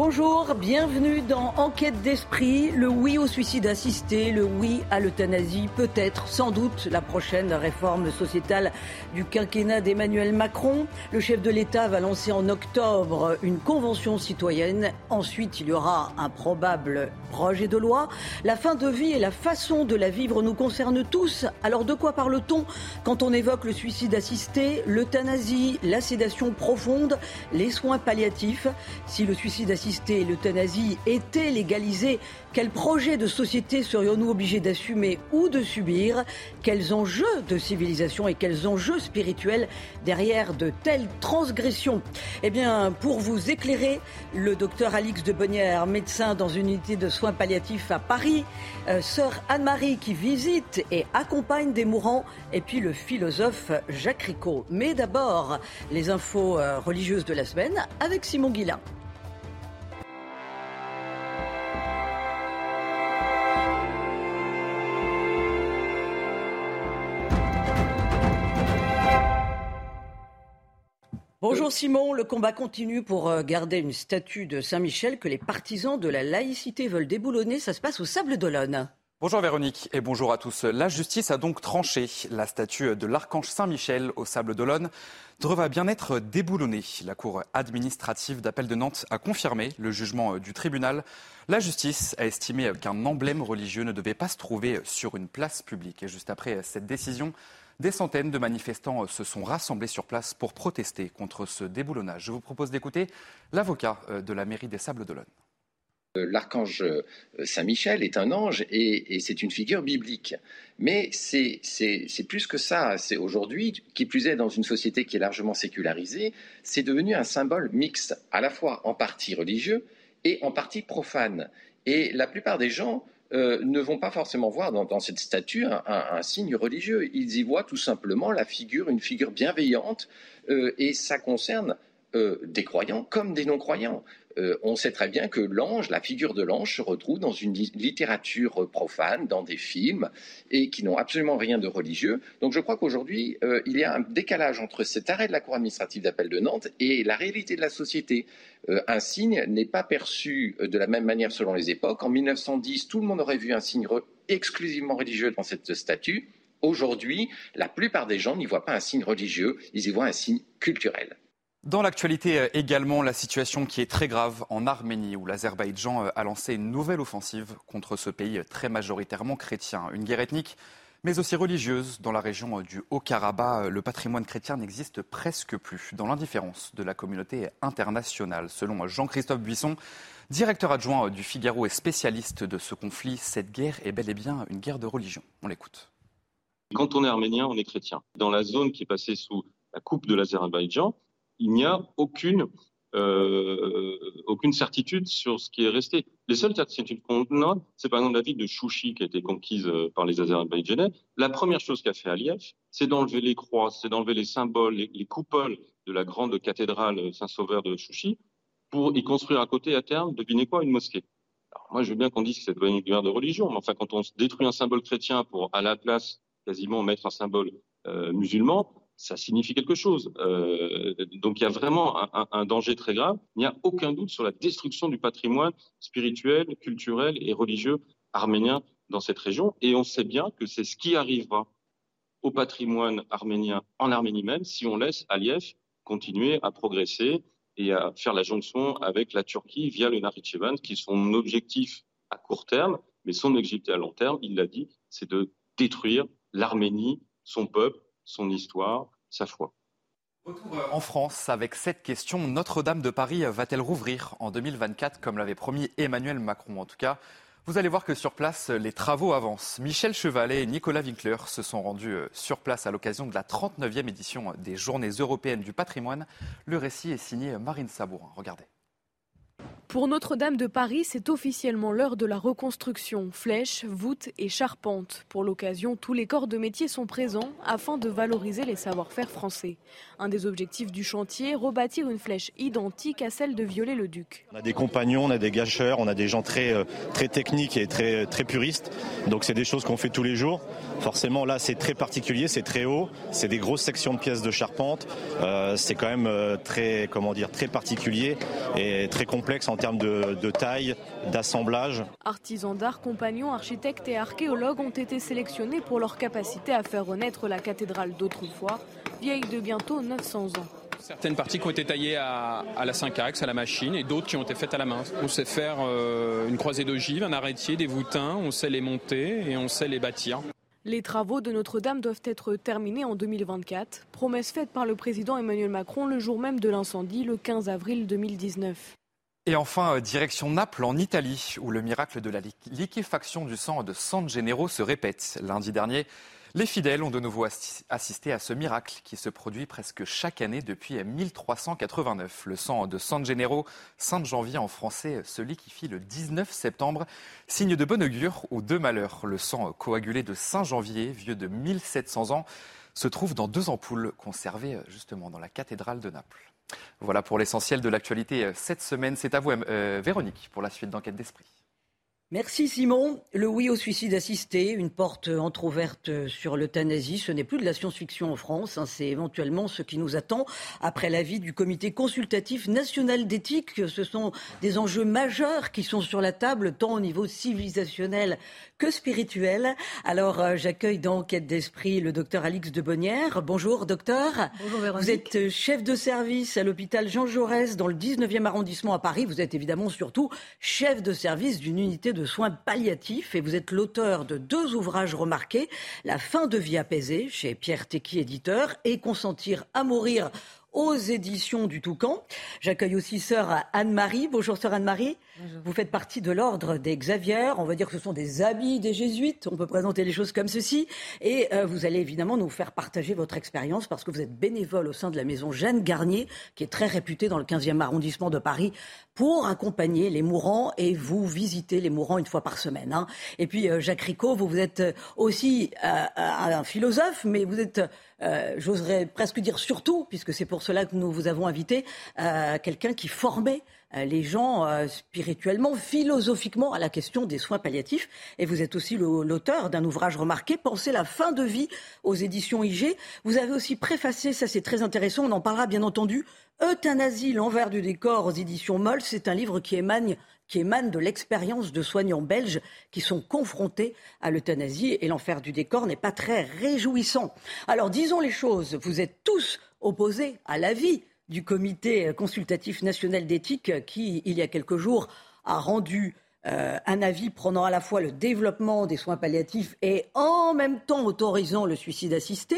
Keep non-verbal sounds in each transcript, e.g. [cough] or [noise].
Bonjour, bienvenue dans Enquête d'esprit, le oui au suicide assisté, le oui à l'euthanasie, peut-être, sans doute, la prochaine réforme sociétale du quinquennat d'Emmanuel Macron. Le chef de l'État va lancer en octobre une convention citoyenne. Ensuite, il y aura un probable projet de loi. La fin de vie et la façon de la vivre nous concernent tous. Alors de quoi parle-t-on quand on évoque le suicide assisté, l'euthanasie, la sédation profonde, les soins palliatifs? Et l'euthanasie étaient légalisés, quel projet de société serions-nous obligés d'assumer ou de subir? Quels enjeux de civilisation et quels enjeux spirituels derrière de telles transgressions? Eh bien, pour vous éclairer, le docteur Alix de Bonnière, médecin dans une unité de soins palliatifs à Paris, euh, sœur Anne-Marie qui visite et accompagne des mourants, et puis le philosophe Jacques Ricot. Mais d'abord, les infos euh, religieuses de la semaine avec Simon Guillain. Bonjour Simon, le combat continue pour euh, garder une statue de Saint-Michel que les partisans de la laïcité veulent déboulonner. Ça se passe au Sable d'Olonne. Bonjour Véronique et bonjour à tous. La justice a donc tranché. La statue de l'archange Saint-Michel au Sable d'Olonne devra bien être déboulonnée. La Cour administrative d'appel de Nantes a confirmé le jugement du tribunal. La justice a estimé qu'un emblème religieux ne devait pas se trouver sur une place publique. Et juste après cette décision, des centaines de manifestants se sont rassemblés sur place pour protester contre ce déboulonnage. Je vous propose d'écouter l'avocat euh, de la mairie des Sables d'Olonne. Euh, l'archange euh, Saint-Michel est un ange et, c'est une figure biblique. Mais c'est plus que ça. C'est aujourd'hui, qui plus est dans une société qui est largement sécularisée, c'est devenu un symbole mixte, à la fois en partie religieux et en partie profane. Et la plupart des gens euh, ne vont pas forcément voir dans, cette statue un, signe religieux. Ils y voient tout simplement la figure, une figure bienveillante, euh, et ça concerne euh, des croyants comme des non-croyants. Euh, on sait très bien que l'ange, la figure de l'ange, se retrouve dans une littérature profane, dans des films, et qui n'ont absolument rien de religieux. Donc je crois qu'aujourd'hui, euh, il y a un décalage entre cet arrêt de la Cour administrative d'appel de Nantes et la réalité de la société. Euh, un signe n'est pas perçu de la même manière selon les époques. En 1910, tout le monde aurait vu un signe exclusivement religieux dans cette statue. Aujourd'hui, la plupart des gens n'y voient pas un signe religieux, ils y voient un signe culturel. Dans l'actualité euh, également, la situation qui est très grave en Arménie, où l'Azerbaïdjan euh, a lancé une nouvelle offensive contre ce pays très majoritairement chrétien. Une guerre ethnique, mais aussi religieuse. Dans la région euh, du Haut-Karabakh, le patrimoine chrétien n'existe presque plus, dans l'indifférence de la communauté internationale. Selon Jean-Christophe Buisson, directeur adjoint du Figaro et spécialiste de ce conflit, cette guerre est bel et bien une guerre de religion. On l'écoute. Quand on est arménien, on est chrétien. Dans la zone qui est passée sous la coupe de l'Azerbaïdjan, il n'y a aucune, euh, aucune certitude sur ce qui est resté. Les seules certitudes qu'on a, c'est par exemple la ville de Chouchi qui a été conquise euh, par les Azerbaïdjanais. La première chose qu'a fait Aliyev, c'est d'enlever les croix, c'est d'enlever les symboles, les, les, coupoles de la grande cathédrale Saint-Sauveur de Chouchi pour y construire à côté, à terme, devinez quoi, une mosquée. Alors moi, je veux bien qu'on dise que c'est une guerre de religion, mais enfin, quand on détruit un symbole chrétien pour, à la place, quasiment mettre un symbole euh, musulman, ça signifie quelque chose. Euh, donc il y a vraiment un, danger très grave. Il n'y a aucun doute sur la destruction du patrimoine spirituel, culturel et religieux arménien dans cette région. Et on sait bien que c'est ce qui arrivera au patrimoine arménien en Arménie même si on laisse Aliyev continuer à progresser et à faire la jonction avec la Turquie via le Nakhitchevan, qui est son objectif à court terme, mais son objectif à long terme, il l'a dit, c'est de détruire l'Arménie, son peuple, son histoire, sa foi. Euh, en France avec cette question. Notre-Dame de Paris va-t-elle rouvrir en 2024 comme l'avait promis Emmanuel Macron? En tout cas, Vous allez voir que sur place, les travaux avancent. Michel Chevalet et Nicolas Winkler se sont rendus euh, sur place à l'occasion de la 39e édition des Journées européennes du patrimoine. Le récit est signé Marine Sabourin. Regardez. Pour Notre-Dame de Paris, c'est officiellement l'heure de la reconstruction. Flèches, voûtes et charpentes. Pour l'occasion, tous les corps de métier sont présents afin de valoriser les savoir-faire français. Un des objectifs du chantier, rebâtir une flèche identique à celle de Viollet-le-Duc. On a des compagnons, on a des gâcheurs, on a des gens très, euh, très techniques et très, très puristes. Donc c'est des choses qu'on fait tous les jours. Forcément, là, c'est très particulier, c'est très haut, c'est des grosses sections de pièces de charpente. Euh, c'est quand même euh, très, comment dire, très particulier et très complexe termes de, taille, d'assemblage. Artisans d'art, compagnons, architectes et archéologues ont été sélectionnés pour leur capacité à faire renaître la cathédrale d'autrefois, vieille de bientôt 900 ans. Certaines parties qui ont été taillées à, la 5 axes, à la machine, et d'autres qui ont été faites à la main. On sait faire euh, une croisée d'ogives, un arrêtier, des voûtins, on sait les monter et on sait les bâtir. Les travaux de Notre-Dame doivent être terminés en 2024, promesse faite par le président Emmanuel Macron le jour même de l'incendie, le 15 avril 2019. Et enfin, euh, direction Naples, en Italie, où le miracle de la liquéfaction du sang de San Gennaro se répète. Lundi dernier, les fidèles ont de nouveau assisté à ce miracle qui se produit presque chaque année depuis 1389. Le sang de San Gennaro, Sainte Janvier en français, se liquéfie le 19 septembre, signe de bon augure ou de malheur. Le sang coagulé de Saint Janvier, vieux de 1700 ans, se trouve dans deux ampoules conservées justement dans la cathédrale de Naples. Voilà pour l'essentiel de l'actualité euh, cette semaine. C'est à vous, euh, Véronique, pour la suite d'Enquête d'Esprit. Merci Simon. Le oui au suicide assisté, une porte entr'ouverte sur l'euthanasie, ce n'est plus de la science-fiction en France, hein. c'est éventuellement ce qui nous attend après l'avis du comité consultatif national d'éthique. Ce sont des enjeux majeurs qui sont sur la table, tant au niveau civilisationnel que spirituel. Alors euh, j'accueille dans Quête d'Esprit le docteur Alix de Bonnière. Bonjour docteur. Bonjour Véronique. Vous êtes euh, chef de service à l'hôpital Jean Jaurès dans le 19e arrondissement à Paris. Vous êtes évidemment surtout chef de service d'une unité de de soins palliatifs et vous êtes l'auteur de deux ouvrages remarqués, La fin de vie apaisée chez Pierre Tecky éditeur et Consentir à mourir aux éditions du Toucan. J'accueille aussi sœur Anne-Marie. Bonjour sœur Anne-Marie. Vous faites partie de l'ordre des Xavier. On va dire que ce sont des habits des jésuites. On peut présenter les choses comme ceci. Et euh, vous allez évidemment nous faire partager votre expérience parce que vous êtes bénévole au sein de la maison Jeanne Garnier, qui est très réputée dans le 15e arrondissement de Paris, pour accompagner les mourants et vous visiter les mourants une fois par semaine. Hein. Et puis euh, Jacques Ricot, vous, vous êtes aussi euh, un philosophe, mais vous êtes euh, j'oserais presque dire surtout, puisque c'est pour cela que nous vous avons invité, euh, quelqu'un qui formait euh, les gens spirituellement, philosophiquement à la question des soins palliatifs. Et vous êtes aussi l'auteur d'un ouvrage remarqué, Penser la fin de vie aux éditions IG. Vous avez aussi préfacé, ça c'est très intéressant, on en parlera bien entendu, Euthanasie, l'envers du décor aux éditions Moll. C'est un livre qui émane qui émane de l'expérience de soignants belges qui sont confrontés à l'euthanasie et l'enfer du décor n'est pas très réjouissant. Alors disons les choses, vous êtes tous opposés à l'avis du comité consultatif national d'éthique qui, il y a quelques jours, a rendu euh, un avis prenant à la fois le développement des soins palliatifs et en même temps autorisant le suicide assisté.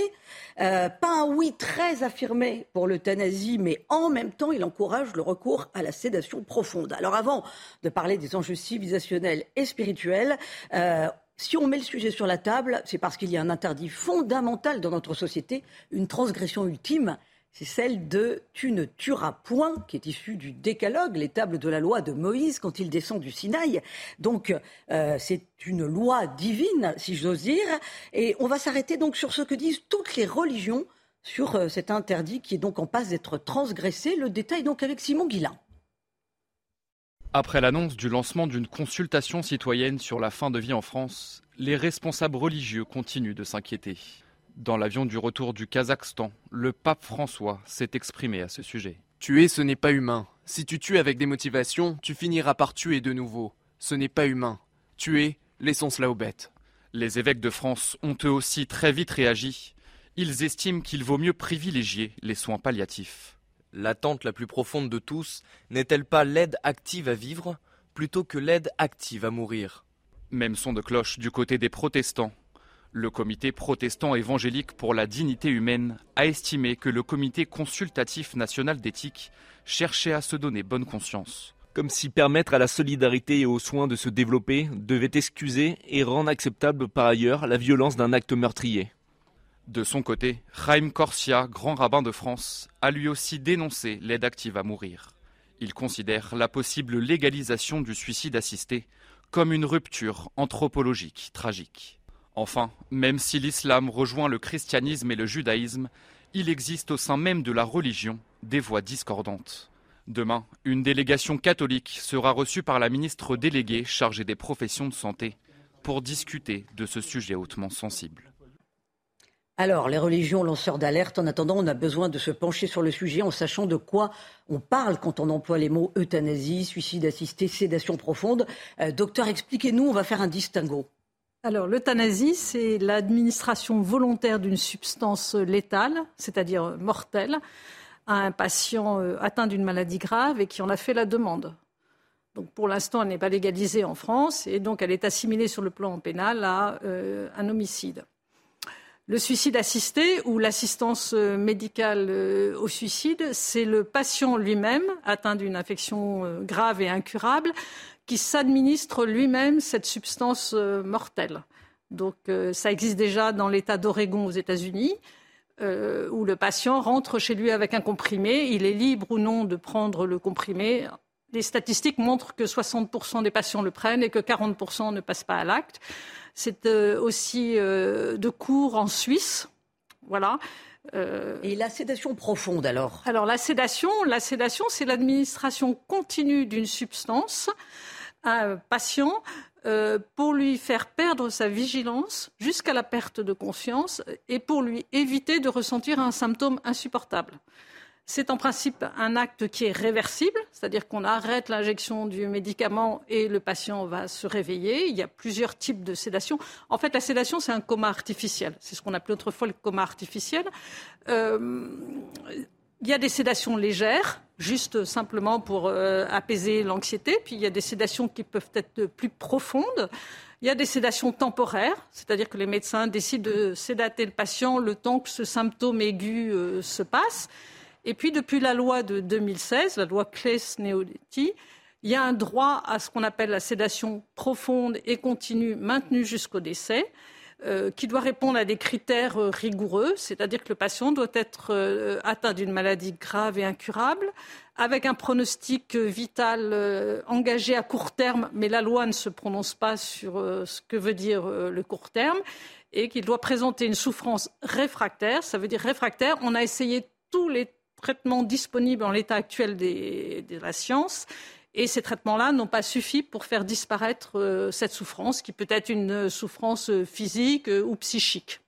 Euh, pas un oui très affirmé pour l'euthanasie, mais en même temps, il encourage le recours à la sédation profonde. Alors avant de parler des enjeux civilisationnels et spirituels, euh, si on met le sujet sur la table, c'est parce qu'il y a un interdit fondamental dans notre société, une transgression ultime, c'est celle de Tu ne tueras point, qui est issue du décalogue, les tables de la loi de Moïse quand il descend du Sinaï. Donc euh, c'est une loi divine, si j'ose dire. Et on va s'arrêter donc sur ce que disent toutes les religions sur euh, cet interdit qui est donc en passe d'être transgressé. Le détail donc avec Simon Guillain. Après l'annonce du lancement d'une consultation citoyenne sur la fin de vie en France, les responsables religieux continuent de s'inquiéter. Dans l'avion du retour du Kazakhstan, le pape François s'est exprimé à ce sujet. Tuer, ce n'est pas humain. Si tu tues avec des motivations, tu finiras par tuer de nouveau. Ce n'est pas humain. Tuer, laissons cela aux bêtes. Les évêques de France ont eux aussi très vite réagi. Ils estiment qu'il vaut mieux privilégier les soins palliatifs. L'attente la plus profonde de tous n'est-elle pas l'aide active à vivre plutôt que l'aide active à mourir? Même son de cloche du côté des protestants. Le comité protestant évangélique pour la dignité humaine a estimé que le comité consultatif national d'éthique cherchait à se donner bonne conscience. comme si permettre à la solidarité et aux soins de se développer devait excuser et rendre acceptable par ailleurs la violence d'un acte meurtrier. De son côté, Chaim Corsia, grand rabbin de France, a lui aussi dénoncé l'aide active à mourir. Il considère la possible légalisation du suicide assisté comme une rupture anthropologique tragique. Enfin, même si l'islam rejoint le christianisme et le judaïsme, il existe au sein même de la religion des voix discordantes. Demain, une délégation catholique sera reçue par la ministre déléguée chargée des professions de santé pour discuter de ce sujet hautement sensible. Alors, les religions lanceurs d'alerte, en attendant, on a besoin de se pencher sur le sujet en sachant de quoi on parle quand on emploie les mots euthanasie, suicide assisté, sédation profonde. Euh, docteur, expliquez-nous, on va faire un distinguo. Alors, l'euthanasie, c'est l'administration volontaire d'une substance létale, c'est-à-dire mortelle, à un patient euh, atteint d'une maladie grave et qui en a fait la demande. Donc, pour l'instant, elle n'est pas légalisée en France et donc elle est assimilée sur le plan pénal à euh, un homicide. Le suicide assisté ou l'assistance euh, médicale au suicide, c'est le patient lui-même atteint d'une infection grave et incurable qui s'administre lui-même cette substance euh, mortelle. Donc euh, ça existe déjà dans l'État d'Oregon aux États-Unis, euh, où le patient rentre chez lui avec un comprimé, il est libre ou non de prendre le comprimé. Les statistiques montrent que 60% des patients le prennent et que 40% ne passent pas à l'acte. C'est aussi de cours en Suisse. Voilà. Et la sédation profonde alors? Alors la sédation, la sédation, c'est l'administration continue d'une substance un patient euh, pour lui faire perdre sa vigilance jusqu'à la perte de conscience et pour lui éviter de ressentir un symptôme insupportable. C'est en principe un acte qui est réversible, c'est-à-dire qu'on arrête l'injection du médicament et le patient va se réveiller. Il y a plusieurs types de sédation. En fait, la sédation, c'est un coma artificiel. C'est ce qu'on appelait autrefois le coma artificiel. Euh, il y a des sédations légères, juste simplement pour euh, apaiser l'anxiété. Puis il y a des sédations qui peuvent être plus profondes. Il y a des sédations temporaires, c'est-à-dire que les médecins décident de sédater le patient le temps que ce symptôme aigu euh, se passe. Et puis depuis la loi de 2016, la loi Claes-Neoletti, il y a un droit à ce qu'on appelle la sédation profonde et continue maintenue jusqu'au décès. Euh, qui doit répondre à des critères euh, rigoureux, c'est-à-dire que le patient doit être euh, atteint d'une maladie grave et incurable, avec un pronostic vital engagé à court terme, mais la loi ne se prononce pas sur ce que veut dire le court terme, et qu'il doit présenter une souffrance réfractaire. Ça veut dire réfractaire. On a essayé tous les traitements disponibles en l'état actuel de la science et ces traitements-là n'ont pas suffi pour faire disparaître euh, cette souffrance, qui peut être une souffrance physique euh, ou psychique.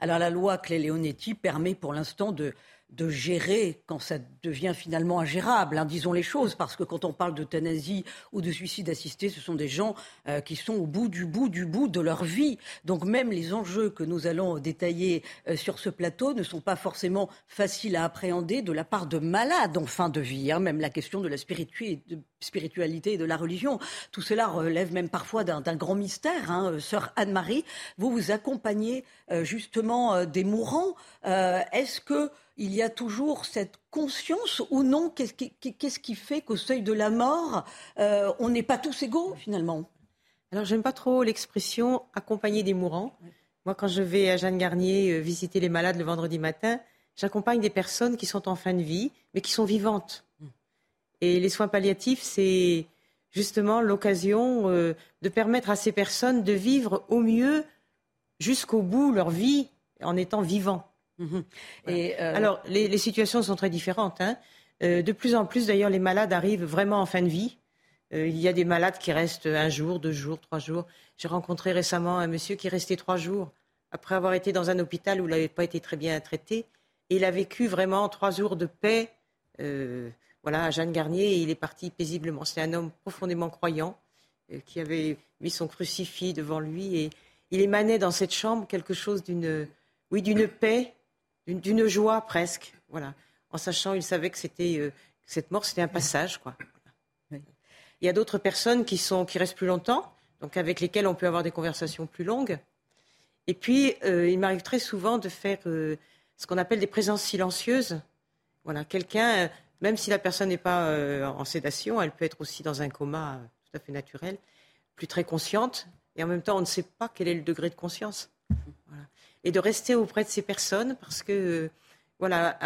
Alors la loi Clé-Leonetti permet pour l'instant de de gérer quand ça devient finalement ingérable, hein, disons les choses, parce que quand on parle d'euthanasie ou de suicide assisté, ce sont des gens euh, qui sont au bout du bout du bout de leur vie. Donc même les enjeux que nous allons détailler euh, sur ce plateau ne sont pas forcément faciles à appréhender de la part de malades en fin de vie. Hein, même la question de la spiritualité et de la religion, tout cela relève même parfois d'un grand mystère. Hein. Euh, sœur Anne-Marie, vous vous accompagnez justement des mourants. Est-ce que il y a toujours cette conscience ou non? Qu'est-ce qui, fait qu'au seuil de la mort, euh, on n'est pas tous égaux finalement? Alors j'aime pas trop l'expression accompagner des mourants. Moi, quand je vais à Jeanne Garnier euh, visiter les malades le vendredi matin, j'accompagne des personnes qui sont en fin de vie, mais qui sont vivantes. Et les soins palliatifs, c'est justement l'occasion euh, de permettre à ces personnes de vivre au mieux jusqu'au bout leur vie en étant vivants. Mhm. Et euh, Alors, les, situations sont très différentes. Hein. Euh, de plus en plus, d'ailleurs, les malades arrivent vraiment en fin de vie. Il y a des malades qui restent un jour, deux jours, trois jours. J'ai rencontré récemment un monsieur qui est resté trois jours après avoir été dans un hôpital où il n'avait pas été très bien traité. Et il a vécu vraiment trois jours de paix. Voilà, à Jeanne Garnier, et il est parti paisiblement. C'est un homme profondément croyant qui avait mis son crucifix devant lui et il émanait dans cette chambre quelque chose d'une, oui, d'une paix d'une joie presque, voilà, en sachant, il savait que c'était euh, cette mort, c'était un passage, quoi. Il y a d'autres personnes qui sont qui restent plus longtemps, donc avec lesquelles on peut avoir des conversations plus longues. Et puis, euh, il m'arrive très souvent de faire euh, ce qu'on appelle des présences silencieuses. Voilà, quelqu'un Même si la personne n'est pas euh, en sédation, elle peut être aussi dans un coma euh, tout à fait naturel, plus très consciente, et en même temps, on ne sait pas quel est le degré de conscience. Et de rester auprès de ces personnes, parce que, voilà,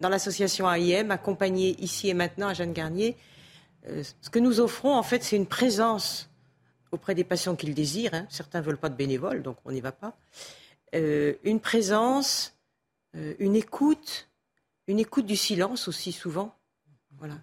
dans l'association AIM, accompagnée ici et maintenant à Jeanne Garnier, ce que nous offrons, en fait, c'est une présence auprès des patients qu'ils désirent. Hein. Certains ne veulent pas de bénévoles, donc on n'y va pas. une présence, une écoute, une écoute du silence aussi souvent. Voilà.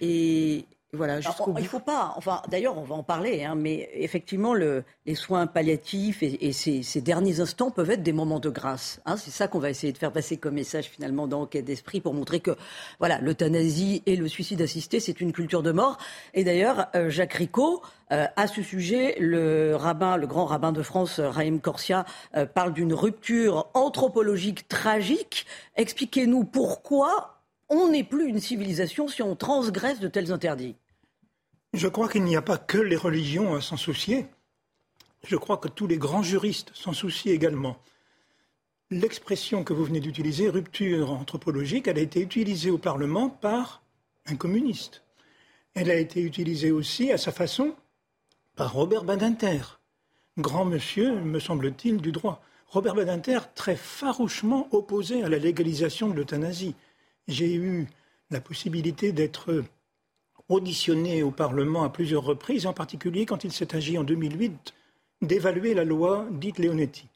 Et voilà, jusqu'au Il faut pas, enfin d'ailleurs on va en parler, hein, mais effectivement le, les soins palliatifs et, ces, derniers instants peuvent être des moments de grâce. Hein. c'est ça qu'on va essayer de faire passer comme message finalement dans Enquête d'esprit pour montrer que voilà l'euthanasie et le suicide assisté c'est une culture de mort. Et d'ailleurs euh, Jacques Ricot euh, à ce sujet, le rabbin, le grand rabbin de France, Raïm Corsia, euh, parle d'une rupture anthropologique tragique. Expliquez-nous pourquoi on n'est plus une civilisation si on transgresse de tels interdits. Je crois qu'il n'y a pas que les religions à s'en soucier. Je crois que tous les grands juristes s'en soucient également. L'expression que vous venez d'utiliser, rupture anthropologique, elle a été utilisée au Parlement par un communiste. Elle a été utilisée aussi, à sa façon, par Robert Badinter, grand monsieur, me semble-t-il, du droit. Robert Badinter, très farouchement opposé à la légalisation de l'euthanasie. J'ai eu la possibilité d'être auditionné au Parlement à plusieurs reprises, en particulier quand il s'est agi en 2008 d'évaluer la loi dite Leonetti.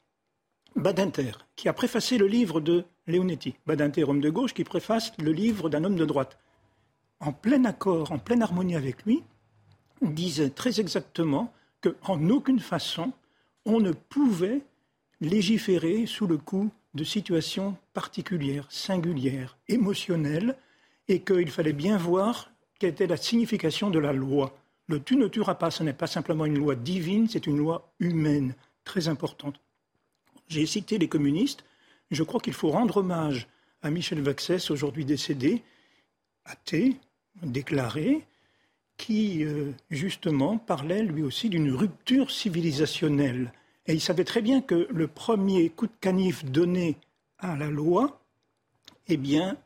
Badinter, qui a préfacé le livre de Leonetti, Badinter, homme de gauche, qui préface le livre d'un homme de droite, en plein accord, en pleine harmonie avec lui, disait très exactement qu'en aucune façon on ne pouvait légiférer sous le coup de situations particulières, singulières, émotionnelles, et qu'il fallait bien voir quelle était la signification de la loi. Le tu ne tueras pas, ce n'est pas simplement une loi divine, c'est une loi humaine, très importante. J'ai cité les communistes. Je crois qu'il faut rendre hommage à Michel Vaxès, aujourd'hui décédé, athée, déclaré, qui euh, justement parlait lui aussi d'une rupture civilisationnelle. Et il savait très bien que le premier coup de canif donné à la loi, eh bien,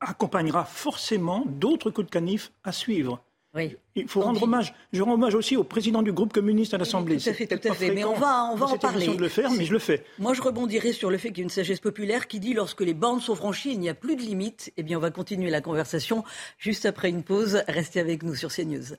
accompagnera forcément d'autres coups de canif à suivre. Il faut rendre hommage. Je rends hommage aussi au président du groupe communiste à l'Assemblée. Tout à fait, tout à fait. Mais on va, on va en parler. de le faire, mais je le fais. Moi, je rebondirai sur le fait qu'il y a une sagesse populaire qui dit lorsque les bornes sont franchies, il n'y a plus de limites. Eh bien, on va continuer la conversation juste après une pause. Restez avec nous sur CNews.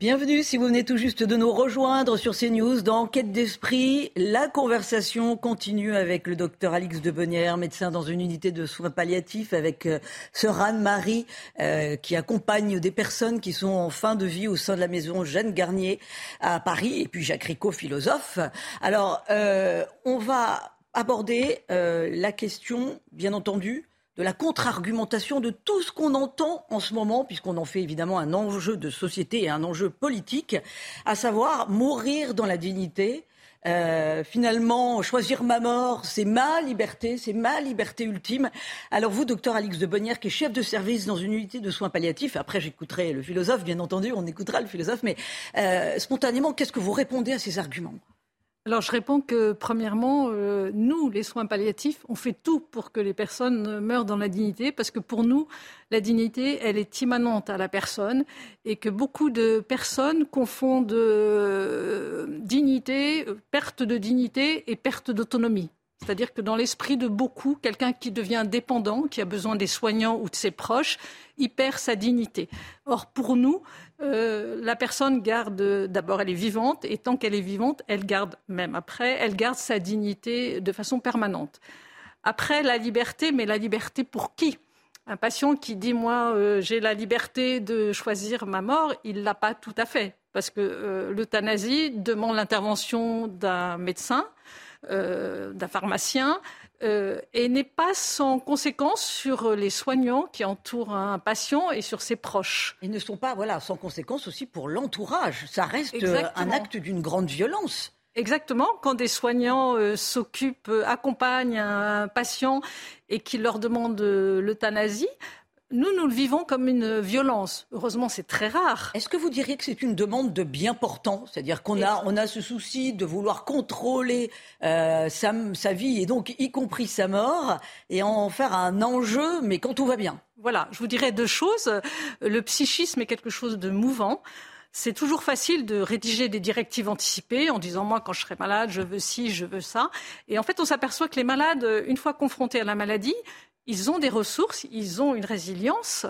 Bienvenue si vous venez tout juste de nous rejoindre sur CNews dans Enquête d'esprit. La conversation continue avec le docteur Alix Debonnière, médecin dans une unité de soins palliatifs, avec euh, sœur Anne-Marie euh, qui accompagne des personnes qui sont en fin de vie au sein de la maison Jeanne Garnier à Paris, et puis Jacques Ricot, philosophe. Alors, euh, on va aborder la question, bien entendu, de la contre-argumentation de tout ce qu'on entend en ce moment, puisqu'on en fait évidemment un enjeu de société et un enjeu politique, à savoir mourir dans la dignité. Euh, finalement, choisir ma mort, c'est ma liberté, c'est ma liberté ultime. Alors vous, docteur Alix de Bonnière, qui est chef de service dans une unité de soins palliatifs, après j'écouterai le philosophe, bien entendu, on écoutera le philosophe, mais euh, spontanément, qu'est-ce que vous répondez à ces arguments? Alors je réponds que premièrement, euh, nous, les soins palliatifs, on fait tout pour que les personnes meurent dans la dignité, parce que pour nous, la dignité, elle est immanente à la personne, et que beaucoup de personnes confondent euh, dignité, perte de dignité et perte d'autonomie. C'est-à-dire que dans l'esprit de beaucoup, quelqu'un qui devient dépendant, qui a besoin des soignants ou de ses proches, il perd sa dignité. Or, pour nous, euh, la personne garde, d'abord elle est vivante, et tant qu'elle est vivante, elle garde, même après, elle garde sa dignité de façon permanente. Après, la liberté, mais la liberté pour qui? Un patient qui dit moi euh, j'ai la liberté de choisir ma mort, il l'a pas tout à fait parce que euh, l'euthanasie demande l'intervention d'un médecin, d'un pharmacien, euh, et n'est pas sans conséquence sur les soignants qui entourent un patient et sur ses proches. Ils ne sont pas voilà, sans conséquence aussi pour l'entourage. Ça reste euh, un acte d'une grande violence. Exactement, quand des soignants euh, s'occupent, accompagnent un patient et qui leur demandent l'euthanasie, nous, nous le vivons comme une violence. Heureusement, c'est très rare. Est-ce que vous diriez que c'est une demande de bien portant? C'est-à-dire qu'on a, on a ce souci de vouloir contrôler euh, sa, sa, vie et donc y compris sa mort et en faire un enjeu, mais quand tout va bien? Voilà, je vous dirais deux choses. Le psychisme est quelque chose de mouvant. C'est toujours facile de rédiger des directives anticipées en disant moi quand je serai malade je veux ci, je veux ça. Et en fait on s'aperçoit que les malades, une fois confrontés à la maladie, ils ont des ressources, ils ont une résilience.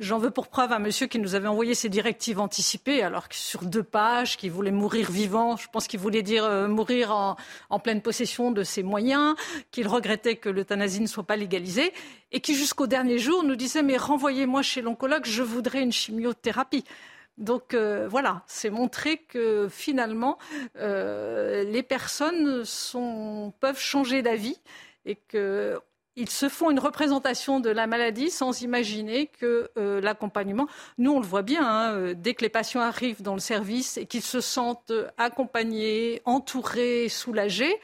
J'en veux pour preuve un monsieur qui nous avait envoyé ses directives anticipées, alors que sur deux pages, qui voulait mourir vivant. Je pense qu'il voulait dire euh, mourir en, en, pleine possession de ses moyens, qu'il regrettait que l'euthanasie ne soit pas légalisée, et qui jusqu'au dernier jour nous disait mais renvoyez-moi chez l'oncologue, je voudrais une chimiothérapie. Donc euh, voilà, c'est montrer que finalement euh, les personnes sont, peuvent changer d'avis et que ils se font une représentation de la maladie sans imaginer que euh, l'accompagnement, nous on le voit bien, hein, euh, dès que les patients arrivent dans le service et qu'ils se sentent accompagnés, entourés, soulagés,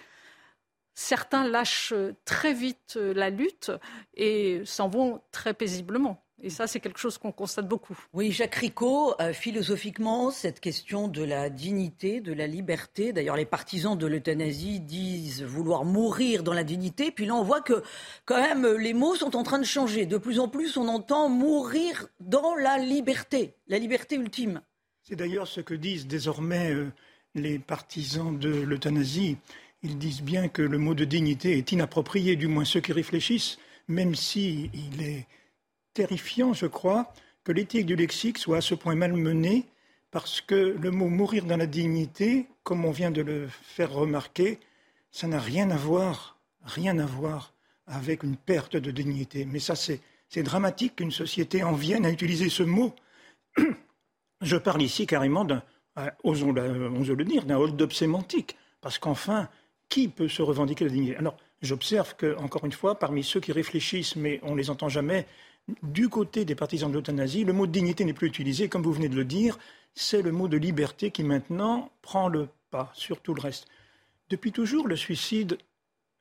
certains lâchent très vite la lutte et s'en vont très paisiblement. Et ça, c'est quelque chose qu'on constate beaucoup. Oui, Jacques Ricot, euh, philosophiquement, cette question de la dignité, de la liberté, d'ailleurs les partisans de l'euthanasie disent vouloir mourir dans la dignité, puis là on voit que quand même les mots sont en train de changer. De plus en plus, on entend mourir dans la liberté, la liberté ultime. C'est d'ailleurs ce que disent désormais euh, les partisans de l'euthanasie. Ils disent bien que le mot de dignité est inapproprié, du moins ceux qui réfléchissent, même si il est terrifiant, je crois, que l'éthique du lexique soit à ce point malmenée, parce que le mot mourir dans la dignité, comme on vient de le faire remarquer, ça n'a rien à voir, rien à voir avec une perte de dignité. Mais ça, c'est, dramatique qu'une société en vienne à utiliser ce mot. [clears throat] Je parle ici carrément d'un, euh, osons, le dire, d'un hold-up sémantique, parce qu'enfin, qui peut se revendiquer la dignité? Alors, j'observe que, encore une fois, parmi ceux qui réfléchissent, mais on ne les entend jamais, du côté des partisans de l'euthanasie, le mot dignité n'est plus utilisé, comme vous venez de le dire, c'est le mot de liberté qui maintenant prend le pas sur tout le reste. Depuis toujours, le suicide,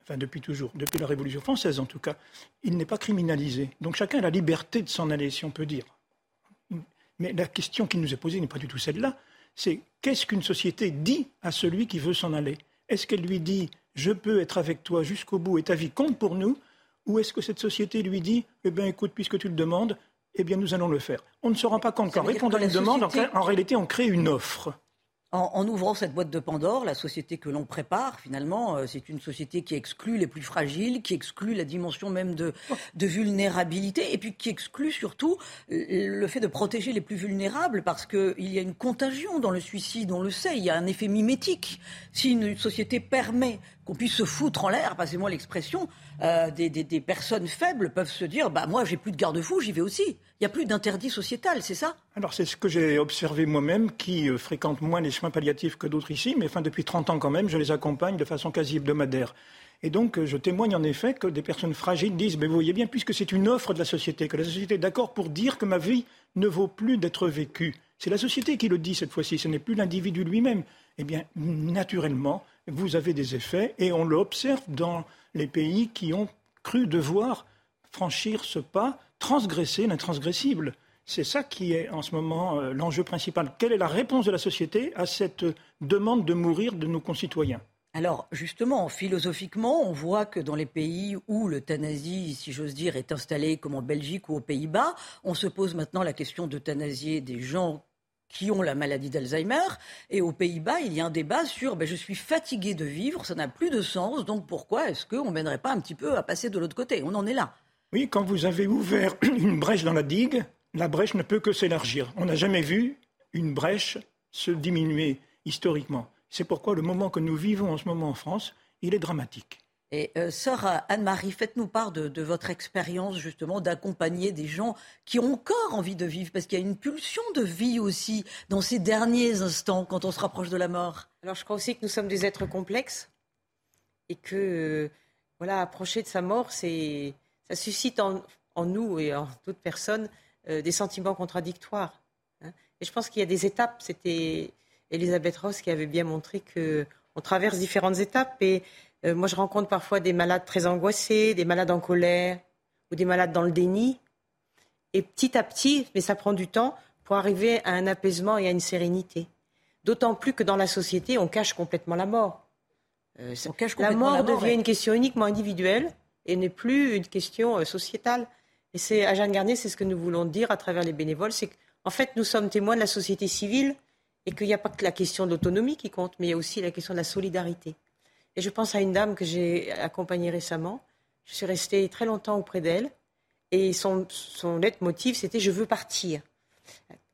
enfin depuis toujours, depuis la Révolution française en tout cas, il n'est pas criminalisé. Donc chacun a la liberté de s'en aller, si on peut dire. Mais la question qui nous est posée n'est pas du tout celle-là. C'est qu'est-ce qu'une société dit à celui qui veut s'en aller? Est-ce qu'elle lui dit je peux être avec toi jusqu'au bout et ta vie compte pour nous? Ou est-ce que cette société lui dit Eh bien, écoute, puisque tu le demandes, eh bien, nous allons le faire On ne se rend pas compte qu'en répondant à une demande, en réalité, on crée une offre. En, ouvrant cette boîte de Pandore, la société que l'on prépare, finalement, euh, c'est une société qui exclut les plus fragiles, qui exclut la dimension même de, de, vulnérabilité, et puis qui exclut surtout le fait de protéger les plus vulnérables, parce qu'il y a une contagion dans le suicide, on le sait, il y a un effet mimétique. Si une société permet qu'on puisse se foutre en l'air, passez-moi l'expression, euh, des, personnes faibles peuvent se dire bah moi j'ai plus de garde-fou, j'y vais aussi. Il n'y a plus d'interdit sociétal, c'est ça? Alors c'est ce que j'ai observé moi-même, qui euh, fréquente moins les soins palliatifs que d'autres ici, mais depuis 30 ans quand même, je les accompagne de façon quasi hebdomadaire. Et donc euh, je témoigne en effet que des personnes fragiles disent mais vous voyez bien, puisque c'est une offre de la société, que la société est d'accord pour dire que ma vie ne vaut plus d'être vécue. C'est la société qui le dit cette fois-ci, ce n'est plus l'individu lui-même. Eh bien, naturellement, vous avez des effets et on l'observe dans les pays qui ont cru devoir franchir ce pas, transgresser l'intransgressible. C'est ça qui est en ce moment euh, l'enjeu principal. Quelle est la réponse de la société à cette demande de mourir de nos concitoyens? Alors justement, philosophiquement, on voit que dans les pays où l'euthanasie, si j'ose dire, est installée, comme en Belgique ou aux Pays-Bas, on se pose maintenant la question d'euthanasier des gens qui ont la maladie d'Alzheimer. Et aux Pays-Bas, il y a un débat sur ben, je suis fatigué de vivre, ça n'a plus de sens, donc pourquoi est-ce qu'on ne mènerait pas un petit peu à passer de l'autre côté? On en est là. Oui, quand vous avez ouvert [clears throat] une brèche dans la digue, la brèche ne peut que s'élargir. On n'a jamais vu une brèche se diminuer historiquement. C'est pourquoi le moment que nous vivons en ce moment en France, il est dramatique. Et euh, sœur Anne-Marie, faites-nous part de, votre expérience justement d'accompagner des gens qui ont encore envie de vivre, parce qu'il y a une pulsion de vie aussi dans ces derniers instants quand on se rapproche de la mort. Alors je crois aussi que nous sommes des êtres complexes et que euh, voilà, approcher de sa mort, ça suscite en, nous et en toute personne euh, des sentiments contradictoires. Hein. Et je pense qu'il y a des étapes. C'était Elisabeth Ross qui avait bien montré que on traverse différentes étapes et euh, moi, je rencontre parfois des malades très angoissés, des malades en colère ou des malades dans le déni. Et petit à petit, mais ça prend du temps pour arriver à un apaisement et à une sérénité. D'autant plus que dans la société, on cache complètement la mort. Euh, la mort devient une question uniquement individuelle et n'est plus une question euh, sociétale. Et c'est à Jeanne Garnier, c'est ce que nous voulons dire à travers les bénévoles, c'est qu'en fait, nous sommes témoins de la société civile et qu'il n'y a pas que la question de l'autonomie qui compte, mais il y a aussi la question de la solidarité. Et je pense à une dame que j'ai accompagnée récemment. Je suis restée très longtemps auprès d'elle et son, son motif, c'était je veux partir.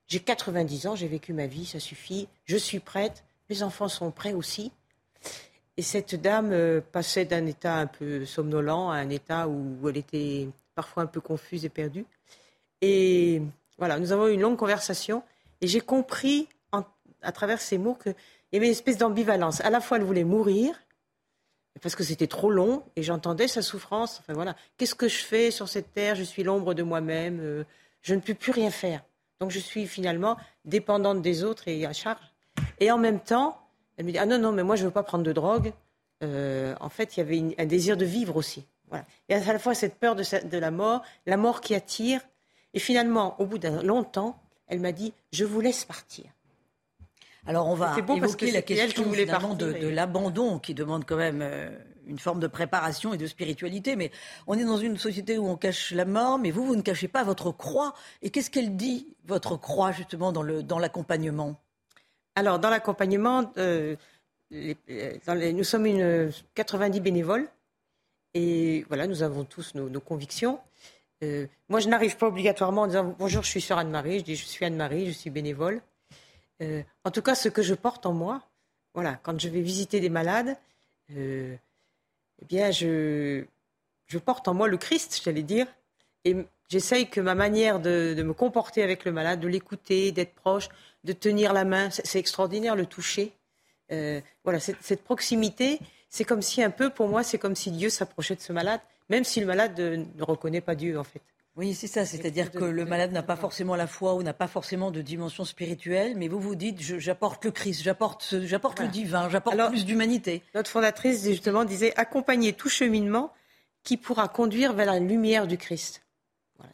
J'ai 90 ans, j'ai vécu ma vie, ça suffit, je suis prête, mes enfants sont prêts aussi. Et cette dame euh, passait d'un état un peu somnolent à un état où elle était parfois un peu confuse et perdue. Et voilà, nous avons eu une longue conversation et j'ai compris à travers ces mots qu'il y avait une espèce d'ambivalence. À la fois, elle voulait mourir parce que c'était trop long et j'entendais sa souffrance. Enfin voilà, qu'est-ce que je fais sur cette terre? Je suis l'ombre de moi-même. Euh, je ne peux plus rien faire. Donc je suis finalement dépendante des autres et à charge. Et en même temps, elle me dit ah non non mais moi je veux pas prendre de drogue. Euh, en fait, il y avait un désir de vivre aussi. Voilà. Et à la fois cette peur de, de la mort, la mort qui attire. Et finalement, au bout d'un long temps, elle m'a dit je vous laisse partir. Alors on va évoquer la question de, l'abandon qui demande quand même euh, une forme de préparation et de spiritualité. Mais on est dans une société où on cache la mort, mais vous, vous ne cachez pas votre croix. Et qu'est-ce qu'elle dit, votre croix, justement, dans, le, dans l'accompagnement? Alors dans l'accompagnement, euh, nous sommes une 90 bénévoles. Et voilà, nous avons tous nos, convictions. Euh, moi, je n'arrive pas obligatoirement en disant bonjour, je suis sœur Anne-Marie. Je dis je suis Anne-Marie, je suis bénévole. Euh, en tout cas, ce que je porte en moi, voilà, quand je vais visiter des malades, euh, eh bien, je, je porte en moi le Christ, j'allais dire, et j'essaye que ma manière de, me comporter avec le malade, de l'écouter, d'être proche, de tenir la main, c'est extraordinaire le toucher. Euh, voilà, cette, proximité, c'est comme si un peu, pour moi, c'est comme si Dieu s'approchait de ce malade, même si le malade ne reconnaît pas Dieu, en fait. Oui, c'est ça. C'est-à-dire que le malade n'a pas forcément la foi ou n'a pas forcément de dimension spirituelle, mais vous vous dites, j'apporte le Christ, j'apporte, j'apporte le divin, j'apporte plus d'humanité. Notre fondatrice justement disait accompagner tout cheminement qui pourra conduire vers la lumière du Christ.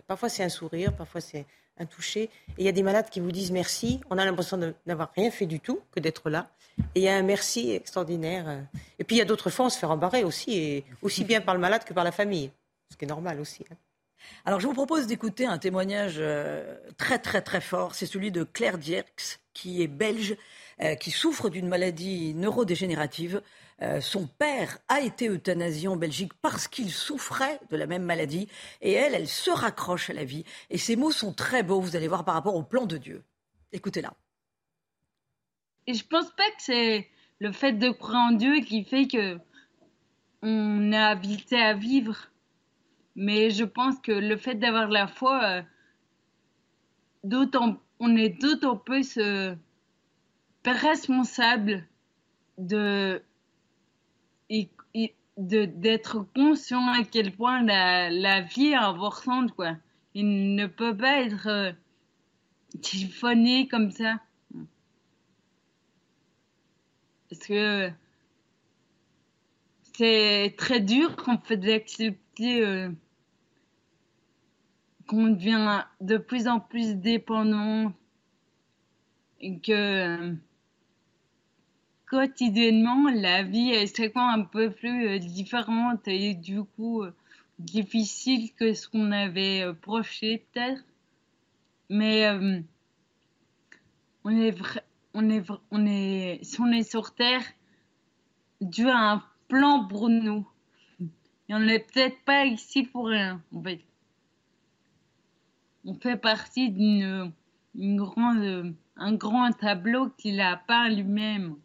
Parfois c'est un sourire, parfois c'est un toucher. Et il y a des malades qui vous disent merci. On a l'impression d'avoir rien fait du tout, que d'être là. Et il y a un merci extraordinaire. Et puis il y a d'autres fois, on se fait embarrer aussi, et aussi bien par le malade que par la famille, ce qui est normal aussi. Hein. Alors je vous propose d'écouter un témoignage euh, très très très fort. C'est celui de Claire Dierks, qui est belge, euh, qui souffre d'une maladie neurodégénérative. Euh, son père a été euthanasié en Belgique parce qu'il souffrait de la même maladie. Et elle, elle se raccroche à la vie. Et ces mots sont très beaux, vous allez voir, par rapport au plan de Dieu. Écoutez-la. Et je pense pas que c'est le fait de croire en Dieu qui fait que on a habité à vivre mais je pense que le fait d'avoir la foi, euh, d'autant, on est d'autant plus euh, responsable de, d'être conscient à quel point la, la vie est importante, quoi. Il ne peut pas être euh, comme ça. Parce que c'est très dur en fait d'accepter qu'on devient de plus en plus dépendant et que quotidiennement la vie est souvent un peu plus euh, différente et du coup euh, difficile que ce qu'on avait euh, projeté peut-être. Mais on est on est on est si on est sur terre Dieu a un plan pour nous. Et on n'est peut-être pas ici pour rien en fait on fait partie d'une grande, un grand tableau qu'il a peint lui-même.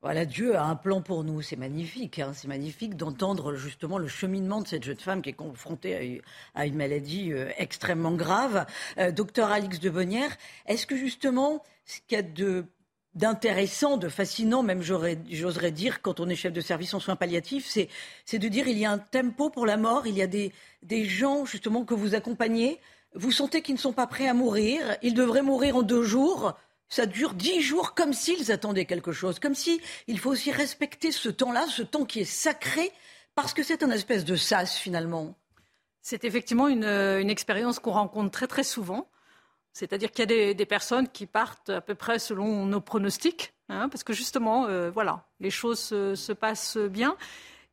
Voilà, Dieu a un plan pour nous, c'est magnifique. Hein. c'est magnifique d'entendre justement le cheminement de cette jeune femme qui est confrontée à une maladie euh, extrêmement grave. Euh, docteur Alix de Bonnière, est-ce que justement, ce qu'il y a de d'intéressant, de fascinant, même j'oserais dire, quand on est chef de service en soins palliatifs, c'est de dire il y a un tempo pour la mort, il y a des, des gens justement que vous accompagnez, vous sentez qu'ils ne sont pas prêts à mourir, ils devraient mourir en deux jours, ça dure dix jours comme s'ils attendaient quelque chose, comme si il faut aussi respecter ce temps-là, ce temps qui est sacré, parce que c'est un espèce de sas finalement. C'est effectivement une, une expérience qu'on rencontre très très souvent. C'est-à-dire qu'il y a des, personnes qui partent à peu près selon nos pronostics, hein, parce que justement, euh, voilà, les choses se, passent bien.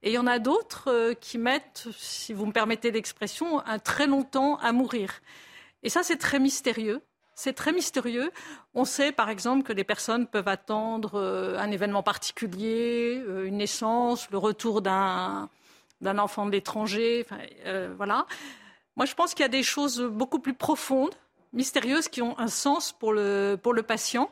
Et il y en a d'autres euh, qui mettent, si vous me permettez l'expression, un très longtemps à mourir. Et ça, c'est très mystérieux. C'est très mystérieux. On sait, par exemple, que des personnes peuvent attendre euh, un événement particulier, une naissance, le retour d'un enfant de l'étranger. voilà. Moi, je pense qu'il y a des choses beaucoup plus profondes mystérieuses qui ont un sens pour le, pour le patient.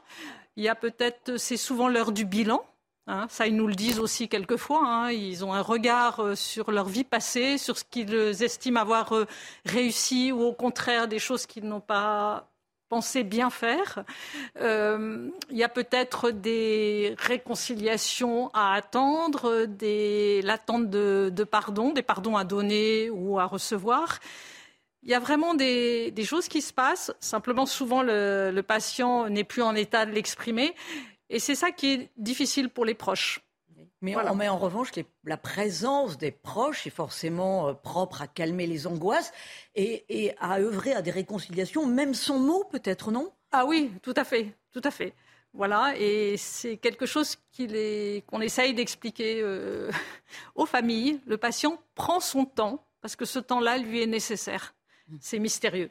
Il y a peut-être, c'est souvent l'heure du bilan. Hein, ça, ils nous le disent aussi quelquefois. Hein, ils ont un regard euh, sur leur vie passée, sur ce qu'ils estiment avoir euh, réussi ou au contraire des choses qu'ils n'ont pas pensé bien faire. Euh, il y a peut-être des réconciliations à attendre, l'attente de, de pardon, des pardons à donner ou à recevoir il y a vraiment des, choses qui se passent. Simplement, souvent, le, patient n'est plus en état de l'exprimer. Et c'est ça qui est difficile pour les proches. Mais on met en revanche la présence des proches est forcément euh, propre à calmer les angoisses et, à œuvrer à des réconciliations, même sans mots peut-être, non? Ah oui, tout à fait, tout à fait. Voilà, et c'est quelque chose qu'on essaye d'expliquer euh, [laughs] aux familles. Le patient prend son temps parce que ce temps-là lui est nécessaire. C'est mystérieux.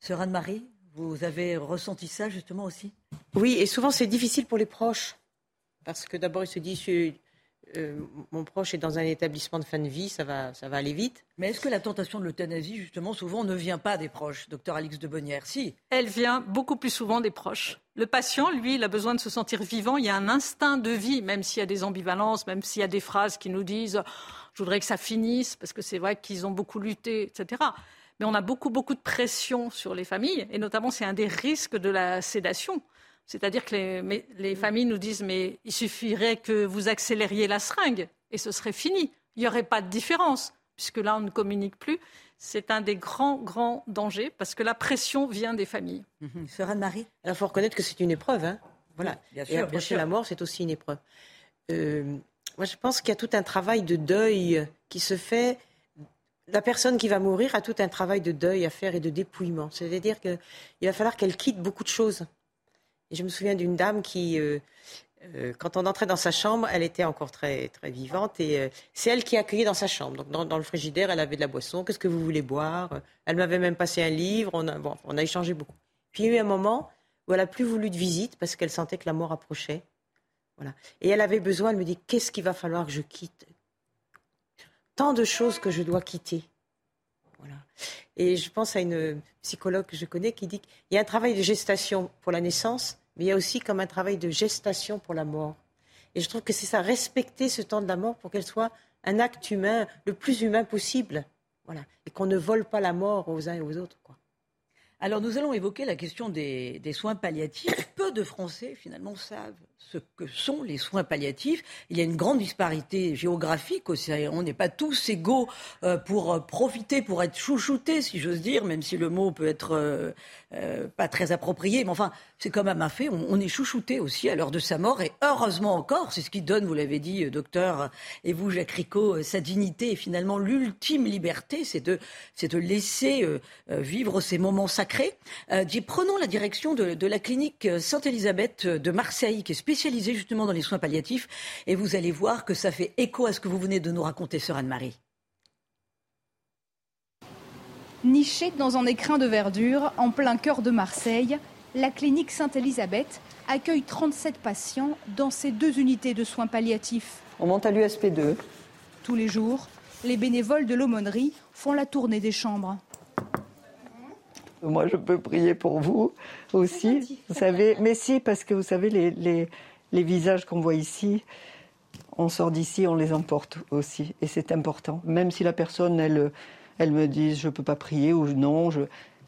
Sœur Anne-Marie, vous avez ressenti ça justement aussi? Oui, et souvent c'est difficile pour les proches. Parce que d'abord, ils se disent euh, mon proche est dans un établissement de fin de vie, ça va, ça va aller vite. Mais est-ce que la tentation de l'euthanasie, justement, souvent ne vient pas des proches, docteur Alix de Bonnière? Si. Elle vient beaucoup plus souvent des proches. Le patient, lui, il a besoin de se sentir vivant. Il y a un instinct de vie, même s'il y a des ambivalences, même s'il y a des phrases qui nous disent je voudrais que ça finisse, parce que c'est vrai qu'ils ont beaucoup lutté, etc mais on a beaucoup, beaucoup de pression sur les familles, et notamment c'est un des risques de la sédation. C'est-à-dire que les, les, familles nous disent, mais il suffirait que vous accélériez la seringue, et ce serait fini. Il n'y aurait pas de différence, puisque là, on ne communique plus. C'est un des grands, grands dangers, parce que la pression vient des familles. Mmh. Sœur Anne-Marie Alors, il faut reconnaître que c'est une épreuve. Hein voilà. Bien sûr, et approcher la mort, c'est aussi une épreuve. Euh, moi, je pense qu'il y a tout un travail de deuil qui se fait la personne qui va mourir a tout un travail de deuil à faire et de dépouillement. C'est-à-dire qu'il va falloir qu'elle quitte beaucoup de choses. Je me souviens d'une dame qui, euh, euh, quand on entrait dans sa chambre, elle était encore très, très vivante et euh, c'est elle qui accueillait dans sa chambre. Donc dans, le frigidaire, elle avait de la boisson. Qu'est-ce que vous voulez boire? Elle m'avait même passé un livre. On a, échangé beaucoup. Puis il y a eu un moment où elle a plus voulu de visite parce qu'elle sentait que la mort approchait. Et elle avait besoin. Elle me dit qu'est-ce qu'il va falloir que je quitte? Tant de choses que je dois quitter. Voilà. Et je pense à une psychologue que je connais qui dit qu'il y a un travail de gestation pour la naissance, mais il y a aussi comme un travail de gestation pour la mort. Et je trouve que c'est ça, respecter ce temps de la mort pour qu'elle soit un acte humain le plus humain possible. Voilà. Et qu'on ne vole pas la mort aux uns et aux autres. Quoi. Alors nous allons évoquer la question des, des soins palliatifs. Peu de Français finalement savent ce que sont les soins palliatifs. Il y a une grande disparité géographique aussi. On n'est pas tous égaux euh, pour euh, profiter, pour être chouchoutés, si j'ose dire, même si le mot peut être euh, pas très approprié. Mais enfin, c'est quand même un fait. On, est chouchouté aussi à l'heure de sa mort. Et heureusement encore, c'est ce qui donne, vous l'avez dit, docteur, et vous, Jacques Ricot, sa dignité et finalement l'ultime liberté, c'est de, de laisser vivre ces moments sacrés. prenons la direction de, la clinique Sainte-Élisabeth de Marseille, qui spécialisé justement dans les soins palliatifs. Et vous allez voir que ça fait écho à ce que vous venez de nous raconter, Sœur Anne-Marie. Nichée dans un écrin de verdure en plein cœur de Marseille, la clinique Sainte-Élisabeth accueille 37 patients dans ses deux unités de soins palliatifs. On monte à l'USP2. Tous les jours, les bénévoles de l'aumônerie font la tournée des chambres. Moi, je peux prier pour vous aussi. Vous savez, mais si, parce que vous savez, les, les, visages qu'on voit ici, on sort d'ici, on les emporte aussi. Et c'est important. Même si la personne, elle, elle me dit je ne peux pas prier ou non, je...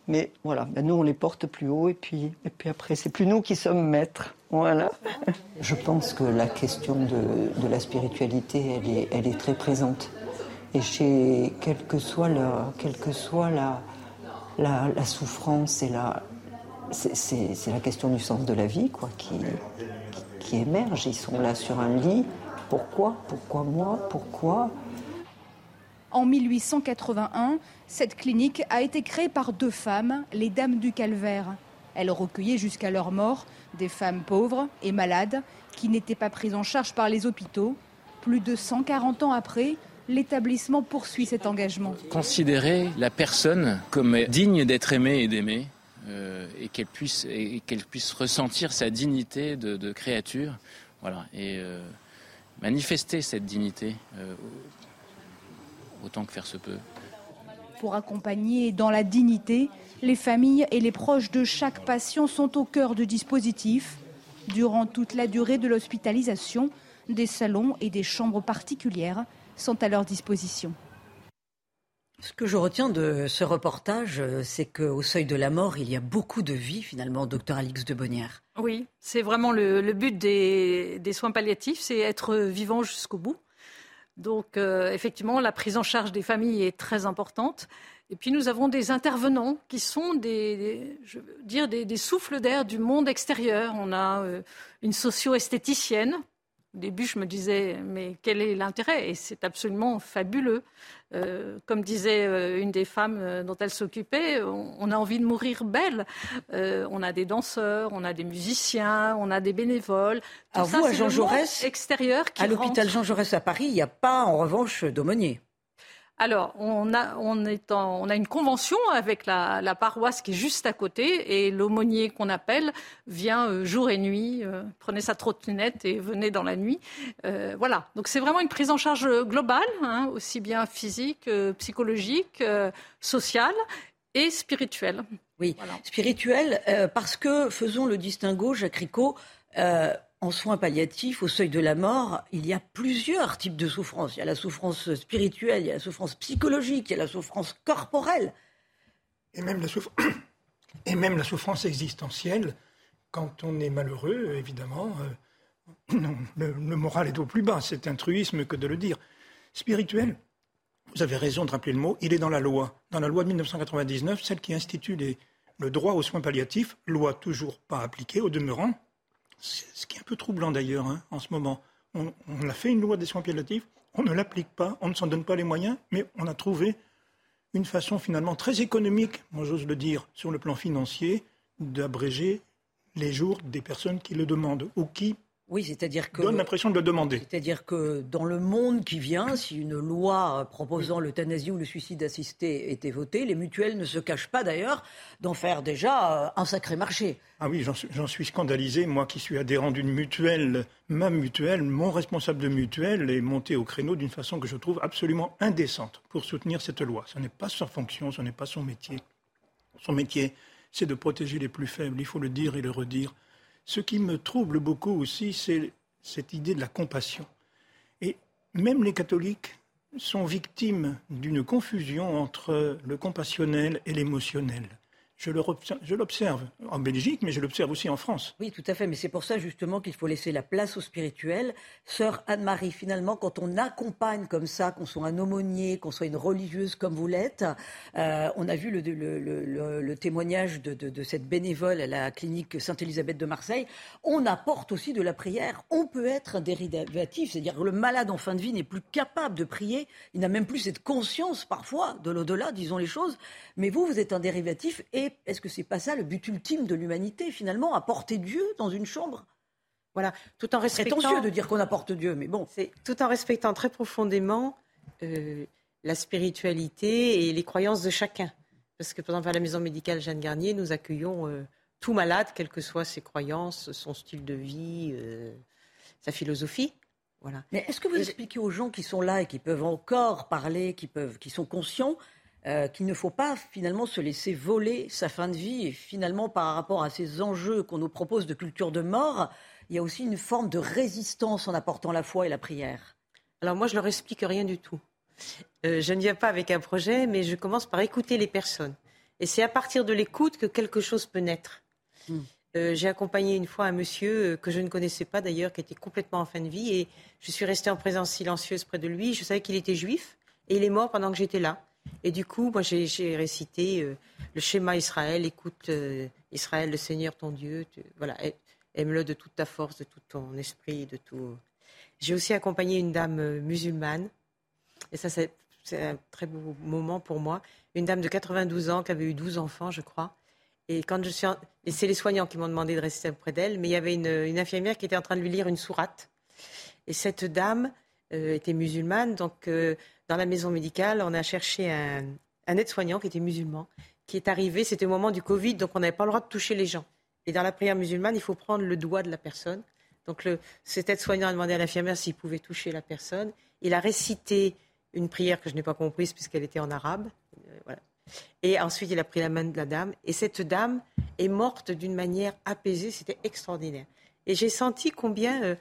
mais voilà, ben nous, on les porte plus haut et puis, et puis après, c'est plus nous qui sommes maîtres. Voilà. [laughs] Je pense que la question de, de la spiritualité, elle est, elle est très présente. Et chez, quelle que soit la, quelle que soit la, la, souffrance. C'est la question du sens de la vie quoi, qui, qui, émerge. Ils sont là sur un lit. Pourquoi? Pourquoi moi? Pourquoi? En 1881, cette clinique a été créée par deux femmes, les Dames du Calvaire. Elles recueillaient jusqu'à leur mort des femmes pauvres et malades qui n'étaient pas prises en charge par les hôpitaux. Plus de 140 ans après, l'établissement poursuit cet engagement. Considérer la personne comme digne d'être aimée et d'aimer, euh, et qu'elle puisse, et qu'elle puisse ressentir sa dignité de, créature, voilà, et euh, manifester cette dignité euh, autant que faire se peut. Pour accompagner dans la dignité, les familles et les proches de chaque patient sont au cœur du dispositif. Durant toute la durée de l'hospitalisation, des salons et des chambres particulières sont à leur disposition. Ce que je retiens de ce reportage, c'est qu'au seuil de la mort, il y a beaucoup de vie finalement, docteur Alix de Bonnière. Oui, c'est vraiment le, but des, soins palliatifs, c'est être vivant jusqu'au bout. Donc euh, effectivement, la prise en charge des familles est très importante. Et puis nous avons des intervenants qui sont des, je veux dire, des, souffles d'air du monde extérieur. On a euh, une socio-esthéticienne. Au début, je me disais, mais quel est l'intérêt? Et c'est absolument fabuleux. Euh, comme disait euh, une des femmes dont elle s'occupait, on, a envie de mourir belle. on a des danseurs, on a des musiciens, on a des bénévoles. Tout vous, à Jean Jaurès, extérieur à l'hôpital Jean Jaurès à Paris, il n'y a pas en revanche d'aumônier. Alors, on a, une convention avec la, paroisse qui est juste à côté et l'aumônier qu'on appelle vient euh, jour et nuit, euh, prenez sa trottinette et venez dans la nuit. Euh, voilà, donc c'est vraiment une prise en charge globale, hein, aussi bien physique, psychologique, sociale et spirituelle. Oui, spirituelle, parce que faisons le distinguo, Jacques Ricot, en soins palliatifs, au seuil de la mort, il y a plusieurs types de souffrances. Il y a la souffrance spirituelle, il y a la souffrance psychologique, il y a la souffrance corporelle. Et même la, [coughs] souffrance existentielle, quand on est malheureux, évidemment, euh, [coughs] le, moral est au plus bas. C'est un truisme que de le dire. Spirituel, vous avez raison de rappeler le mot, il est dans la loi. Dans la loi de 1999, celle qui institue le droit aux soins palliatifs, loi toujours pas appliquée au demeurant, ce qui est un peu troublant d'ailleurs hein, en ce moment. On, a fait une loi des soins palliatifs, on ne l'applique pas, on ne s'en donne pas les moyens, mais on a trouvé une façon finalement très économique, moi j'ose le dire, sur le plan financier, d'abréger les jours des personnes qui le demandent ou qui oui, c'est-à-dire que donne l'impression de le demander. C'est-à-dire que dans le monde qui vient, si une loi proposant l'euthanasie ou le suicide assisté était votée, les mutuelles ne se cachent pas d'ailleurs d'en faire déjà euh, un sacré marché. Ah oui, j'en suis scandalisé. Moi qui suis adhérent d'une mutuelle, ma mutuelle, mon responsable de mutuelle est monté au créneau d'une façon que je trouve absolument indécente pour soutenir cette loi. Ce n'est pas sa fonction, ce n'est pas son métier. Son métier, c'est de protéger les plus faibles. Il faut le dire et le redire. Ce qui me trouble beaucoup aussi, c'est cette idée de la compassion. Et même les catholiques sont victimes d'une confusion entre le compassionnel et l'émotionnel. Je l'observe en Belgique, mais je l'observe aussi en France. Oui, tout à fait. Mais c'est pour ça justement qu'il faut laisser la place au spirituel. Sœur Anne-Marie, finalement, quand on accompagne comme ça, qu'on soit un aumônier, qu'on soit une religieuse comme vous l'êtes, euh, on a vu le, témoignage de, cette bénévole à la clinique Sainte-Élisabeth de Marseille. On apporte aussi de la prière. On peut être un dérivatif, c'est-à-dire que le malade en fin de vie n'est plus capable de prier. Il n'a même plus cette conscience parfois de l'au-delà, disons les choses. Mais vous, vous êtes un dérivatif et est-ce que c'est pas ça le but ultime de l'humanité finalement, apporter Dieu dans une chambre? Voilà, tout en respectant. prétentieux de dire qu'on apporte Dieu, mais bon. C'est tout en respectant très profondément euh, la spiritualité et les croyances de chacun. Parce que par exemple à la maison médicale Jeanne Garnier, nous accueillons euh, tout malade, quelles que soient ses croyances, son style de vie, euh, sa philosophie. Voilà. Mais est-ce que vous expliquez aux gens qui sont là et qui peuvent encore parler, qui peuvent, qui sont conscients euh, qu'il ne faut pas finalement se laisser voler sa fin de vie. Et finalement, par rapport à ces enjeux qu'on nous propose de culture de mort, il y a aussi une forme de résistance en apportant la foi et la prière. Alors moi, je leur explique rien du tout. Euh, je ne viens pas avec un projet, mais je commence par écouter les personnes. Et c'est à partir de l'écoute que quelque chose peut naître. Hmm. Euh, j'ai accompagné une fois un monsieur que je ne connaissais pas d'ailleurs, qui était complètement en fin de vie, et je suis restée en présence silencieuse près de lui. Je savais qu'il était juif, et il est mort pendant que j'étais là. Et du coup, moi, j'ai récité euh, le schéma Israël. Écoute, euh, Israël, le Seigneur, ton Dieu. voilà, aime-le de toute ta force, de tout ton esprit, de tout. J'ai aussi accompagné une dame euh, musulmane. Et ça, c'est un très beau moment pour moi. Une dame de 92 ans qui avait eu 12 enfants, je crois. Et quand je suis, et c'est les soignants qui m'ont demandé de rester auprès d'elle, mais il y avait une, infirmière qui était en train de lui lire une sourate. Et cette dame était musulmane, donc dans la maison médicale, on a cherché un, aide-soignant qui était musulman, qui est arrivé. C'était au moment du Covid, donc on n'avait pas le droit de toucher les gens. Et dans la prière musulmane, il faut prendre le doigt de la personne. Donc cet aide-soignant a demandé à l'infirmière s'il pouvait toucher la personne. Il a récité une prière que je n'ai pas comprise puisqu'elle était en arabe. Euh, et ensuite, il a pris la main de la dame. Et cette dame est morte d'une manière apaisée. C'était extraordinaire. Et j'ai senti combien, euh,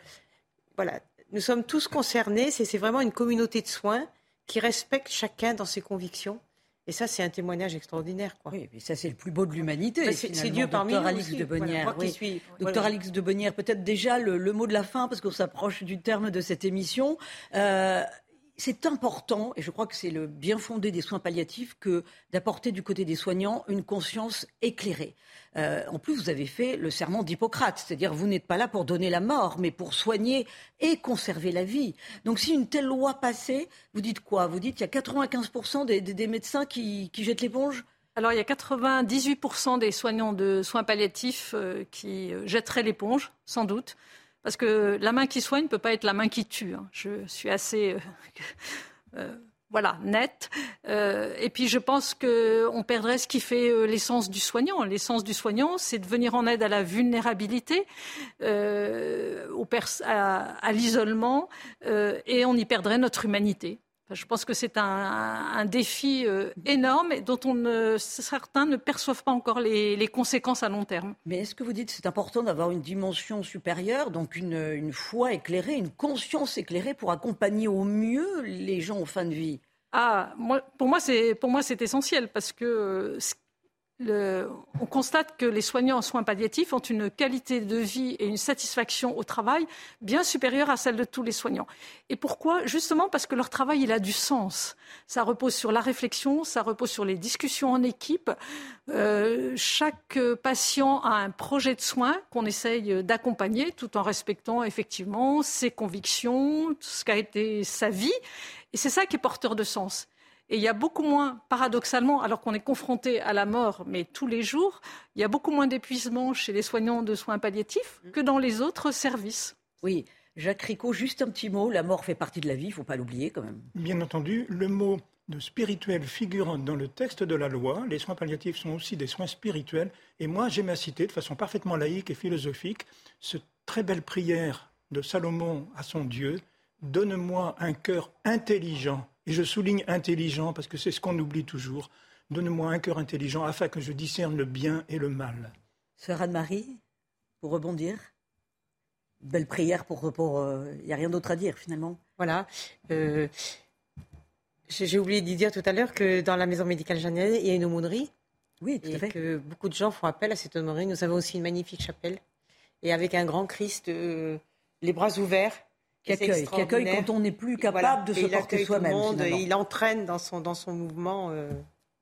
voilà, nous sommes tous concernés. C'est vraiment une communauté de soins qui respecte chacun dans ses convictions. Et ça, c'est un témoignage extraordinaire. Quoi. Oui, mais ça, c'est le plus beau de l'humanité. Bah, c'est Dieu parmi nous. Alix de Bonnière. Docteur Alix de Bonnière, peut-être déjà le, mot de la fin, parce qu'on s'approche du terme de cette émission. Euh, c'est important, et je crois que c'est le bien fondé des soins palliatifs, que d'apporter du côté des soignants une conscience éclairée. Euh, en plus, vous avez fait le serment d'Hippocrate, c'est-à-dire vous n'êtes pas là pour donner la mort, mais pour soigner et conserver la vie. Donc si une telle loi passait, vous dites quoi? Vous dites qu'il y a 95% des, médecins qui, jettent l'éponge? Alors, il y a 98% des soignants de soins palliatifs euh, qui euh, jetteraient l'éponge, sans doute. Parce que la main qui soigne ne peut pas être la main qui tue. Hein. Je suis assez. Euh, [laughs] euh, voilà, net. Euh, et puis je pense qu'on perdrait ce qui fait l'essence du soignant. L'essence du soignant, c'est de venir en aide à la vulnérabilité, à l'isolement, et on y perdrait notre humanité. Je pense que c'est un, défi euh, énorme dont on certains ne perçoivent pas encore les, conséquences à long terme. Mais est-ce que vous dites que c'est important d'avoir une dimension supérieure, donc une, foi éclairée, une conscience éclairée pour accompagner au mieux les gens en fin de vie? Ah, pour moi, c'est essentiel parce que on constate que les soignants en soins palliatifs ont une qualité de vie et une satisfaction au travail bien supérieure à celle de tous les soignants. Et pourquoi? Justement parce que leur travail, il a du sens. Ça repose sur la réflexion, ça repose sur les discussions en équipe. Euh, chaque patient a un projet de soins qu'on essaye d'accompagner tout en respectant effectivement ses convictions, ce qu'a été sa vie. Et c'est ça qui est porteur de sens. Et il y a beaucoup moins, paradoxalement, alors qu'on est confronté à la mort, mais tous les jours, il y a beaucoup moins d'épuisement chez les soignants de soins palliatifs que dans les autres services. Oui. Jacques Ricot, juste un petit mot. La mort fait partie de la vie, il ne faut pas l'oublier quand même. Bien entendu, le mot de spirituel figurant dans le texte de la loi. Les soins palliatifs sont aussi des soins spirituels. Et moi, j'aime à citer de façon parfaitement laïque et philosophique cette très belle prière de Salomon à son Dieu. Donne-moi un cœur intelligent et je souligne intelligent parce que c'est ce qu'on oublie toujours. Donne-moi un cœur intelligent afin que je discerne le bien et le mal. Sœur Anne-Marie, pour rebondir Belle prière pour. Il pour, n'y euh, a rien d'autre à dire finalement. Voilà. Euh, j'ai oublié d'y dire tout à l'heure que dans la maison médicale Jeannette, il y a une aumônerie. Oui, tout et à fait. que beaucoup de gens font appel à cette aumônerie. Nous avons aussi une magnifique chapelle. Et avec un grand Christ, euh, les bras ouverts, qui accueille, qui accueille quand on n'est plus capable de se porter soi-même. Il entraîne dans son, dans son mouvement euh,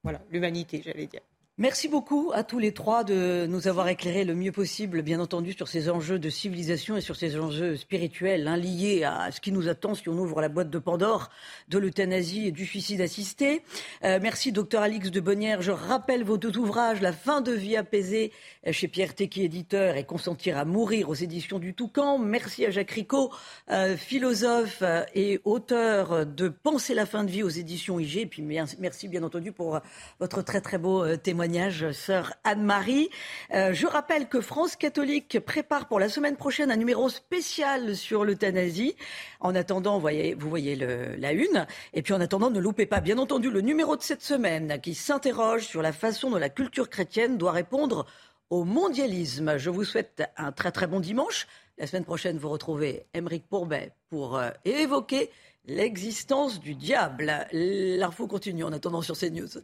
voilà, l'humanité, j'allais dire. Merci beaucoup à tous les trois de nous avoir éclairé le mieux possible, bien entendu, sur ces enjeux de civilisation et sur ces enjeux spirituels hein, liés à ce qui nous attend si on ouvre la boîte de Pandore de l'euthanasie et du suicide assisté. Euh, merci, docteur Alix de Bonnière. Je rappelle vos deux ouvrages, La fin de vie apaisée chez Pierre Tequi, éditeur, et Consentir à mourir aux éditions du Toucan. Merci à Jacques Ricot, euh, philosophe et auteur de Penser la fin de vie aux éditions IG. Et puis merci, bien entendu, pour votre très très beau euh, témoignage sœur Anne-Marie. Euh, je rappelle que France catholique prépare pour la semaine prochaine un numéro spécial sur l'euthanasie. En attendant, vous voyez, vous la une. Et puis en attendant, ne loupez pas, bien entendu, le numéro de cette semaine qui s'interroge sur la façon dont la culture chrétienne doit répondre au mondialisme. Je vous souhaite un très très bon dimanche. La semaine prochaine, vous retrouvez Émeric Pourbet pour euh, évoquer l'existence du diable. L'info continue en attendant sur CNews.